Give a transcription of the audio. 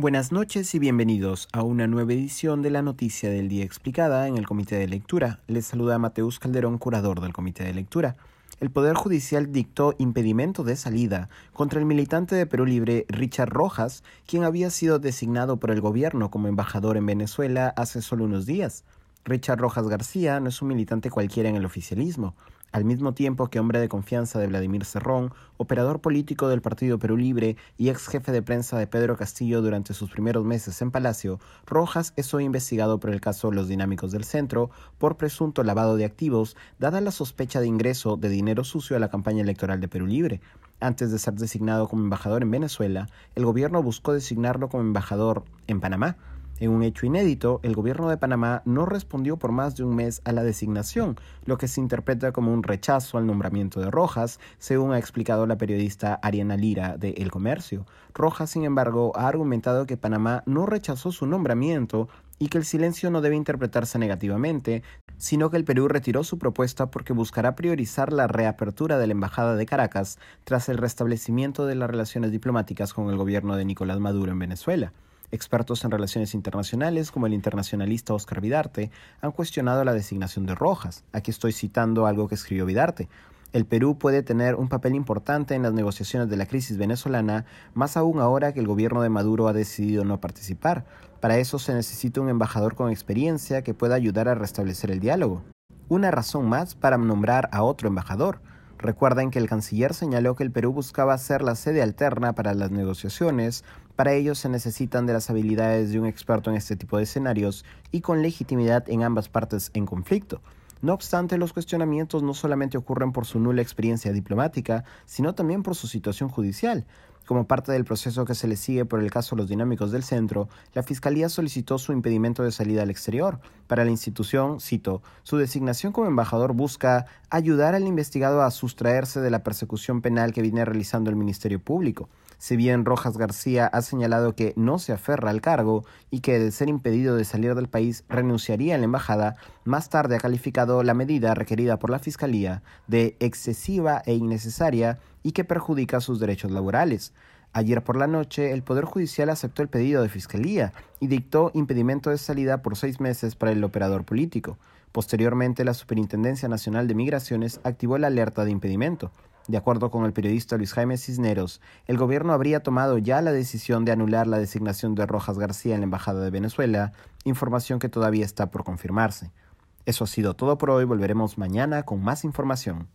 Buenas noches y bienvenidos a una nueva edición de la Noticia del Día Explicada en el Comité de Lectura. Les saluda Mateus Calderón, curador del Comité de Lectura. El Poder Judicial dictó impedimento de salida contra el militante de Perú Libre Richard Rojas, quien había sido designado por el gobierno como embajador en Venezuela hace solo unos días. Richard Rojas García no es un militante cualquiera en el oficialismo al mismo tiempo que hombre de confianza de Vladimir Cerrón, operador político del Partido Perú Libre y ex jefe de prensa de Pedro Castillo durante sus primeros meses en Palacio, Rojas es hoy investigado por el caso Los Dinámicos del Centro por presunto lavado de activos, dada la sospecha de ingreso de dinero sucio a la campaña electoral de Perú Libre. Antes de ser designado como embajador en Venezuela, el gobierno buscó designarlo como embajador en Panamá. En un hecho inédito, el gobierno de Panamá no respondió por más de un mes a la designación, lo que se interpreta como un rechazo al nombramiento de Rojas, según ha explicado la periodista Ariana Lira de El Comercio. Rojas, sin embargo, ha argumentado que Panamá no rechazó su nombramiento y que el silencio no debe interpretarse negativamente, sino que el Perú retiró su propuesta porque buscará priorizar la reapertura de la Embajada de Caracas tras el restablecimiento de las relaciones diplomáticas con el gobierno de Nicolás Maduro en Venezuela. Expertos en relaciones internacionales, como el internacionalista Oscar Vidarte, han cuestionado la designación de Rojas. Aquí estoy citando algo que escribió Vidarte. El Perú puede tener un papel importante en las negociaciones de la crisis venezolana, más aún ahora que el gobierno de Maduro ha decidido no participar. Para eso se necesita un embajador con experiencia que pueda ayudar a restablecer el diálogo. Una razón más para nombrar a otro embajador. Recuerden que el canciller señaló que el Perú buscaba ser la sede alterna para las negociaciones, para ello se necesitan de las habilidades de un experto en este tipo de escenarios y con legitimidad en ambas partes en conflicto. No obstante, los cuestionamientos no solamente ocurren por su nula experiencia diplomática, sino también por su situación judicial. Como parte del proceso que se le sigue por el caso Los Dinámicos del Centro, la Fiscalía solicitó su impedimento de salida al exterior. Para la institución, cito, su designación como embajador busca ayudar al investigado a sustraerse de la persecución penal que viene realizando el Ministerio Público. Si bien Rojas García ha señalado que no se aferra al cargo y que de ser impedido de salir del país renunciaría a la embajada, más tarde ha calificado la medida requerida por la Fiscalía de excesiva e innecesaria y que perjudica sus derechos laborales. Ayer por la noche, el Poder Judicial aceptó el pedido de Fiscalía y dictó impedimento de salida por seis meses para el operador político. Posteriormente, la Superintendencia Nacional de Migraciones activó la alerta de impedimento. De acuerdo con el periodista Luis Jaime Cisneros, el gobierno habría tomado ya la decisión de anular la designación de Rojas García en la Embajada de Venezuela, información que todavía está por confirmarse. Eso ha sido todo por hoy, volveremos mañana con más información.